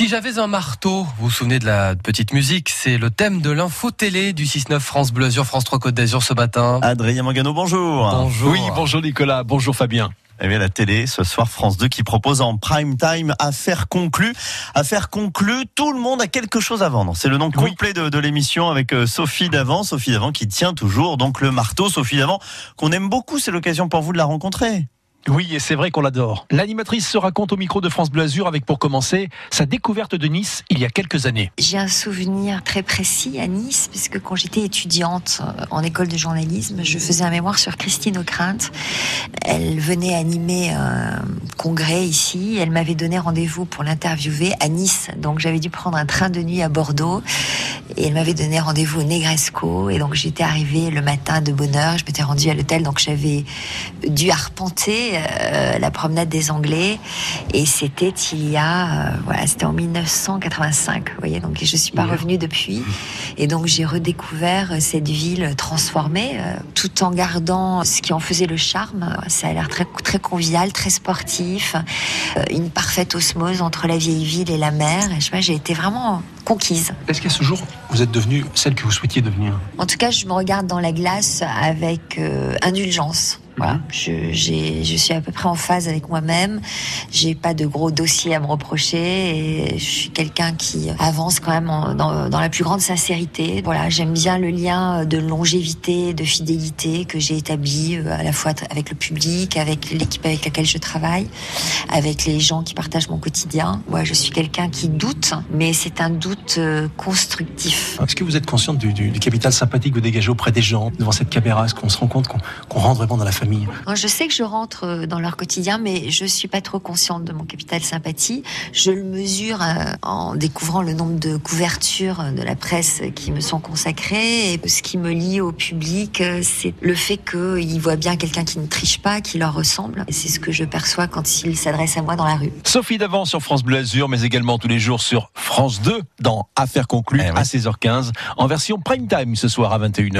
Si j'avais un marteau, vous vous souvenez de la petite musique, c'est le thème de l'info télé du 6-9 France Bleu Azur, France 3 Côte d'Azur ce matin. Adrien Mangano, bonjour. Bonjour. Oui, bonjour Nicolas, bonjour Fabien. Eh bien, la télé, ce soir, France 2 qui propose en prime time Affaire conclue. Affaire conclue, tout le monde a quelque chose à vendre. C'est le nom complet de, de l'émission avec euh, Sophie Davant. Sophie Davant qui tient toujours donc le marteau. Sophie Davant, qu'on aime beaucoup, c'est l'occasion pour vous de la rencontrer. Oui, et c'est vrai qu'on l'adore. L'animatrice se raconte au micro de France Bleu avec pour commencer sa découverte de Nice il y a quelques années. J'ai un souvenir très précis à Nice, puisque quand j'étais étudiante euh, en école de journalisme, je faisais un mémoire sur Christine O'Krent. Elle venait animer un congrès ici. Elle m'avait donné rendez-vous pour l'interviewer à Nice. Donc j'avais dû prendre un train de nuit à Bordeaux. Et elle m'avait donné rendez-vous au Negresco. Et donc j'étais arrivée le matin de bonne heure. Je m'étais rendue à l'hôtel. Donc j'avais dû arpenter euh, la promenade des Anglais. Et c'était il y a, euh, voilà, c'était en 1985. Vous voyez, donc je suis pas revenue depuis. Et donc j'ai redécouvert cette ville transformée, euh, tout en gardant ce qui en faisait le charme. Ça a l'air très très convivial, très sportif, euh, une parfaite osmose entre la vieille ville et la mer. Et je sais pas, j'ai été vraiment conquise. Est-ce qu'à ce jour, vous êtes devenue celle que vous souhaitiez devenir? En tout cas, je me regarde dans la glace avec euh, indulgence. Voilà, je, suis à peu près en phase avec moi-même. J'ai pas de gros dossiers à me reprocher et je suis quelqu'un qui avance quand même en- dans, dans la plus grande sincérité. Voilà, j'aime bien le lien de longévité, de fidélité que j'ai établi euh, à la fois avec le public, avec l'équipe avec laquelle je travaille, avec les gens qui partagent mon quotidien. Moi, je suis quelqu'un qui doute, mais c'est un doute euh, constructif. Est-ce que vous êtes consciente du, du- du capital sympathique que vous dégagez auprès des gens, devant cette caméra? Est-ce qu'on se rend compte qu'on qu'on rentre vraiment dans la famille? Moi, Je sais que je rentre euh, dans leur quotidien, mais je suis pas trop consciente de mon capital sympathie. Je le mesure euh, en découvrant le nombre de couvertures de la presse qui me sont consacrées. Et ce qui me lie au public, euh, c'est le fait qu'ils voient bien quelqu'un qui ne triche pas, qui leur ressemble. C'est ce que je perçois quand ils s'adressent à moi dans la rue. Sophie Davant sur France Bleu Azur, mais également tous les jours sur France 2 dans Affaires conclues Eh oui. à 16h15 en version prime time ce soir à 21h.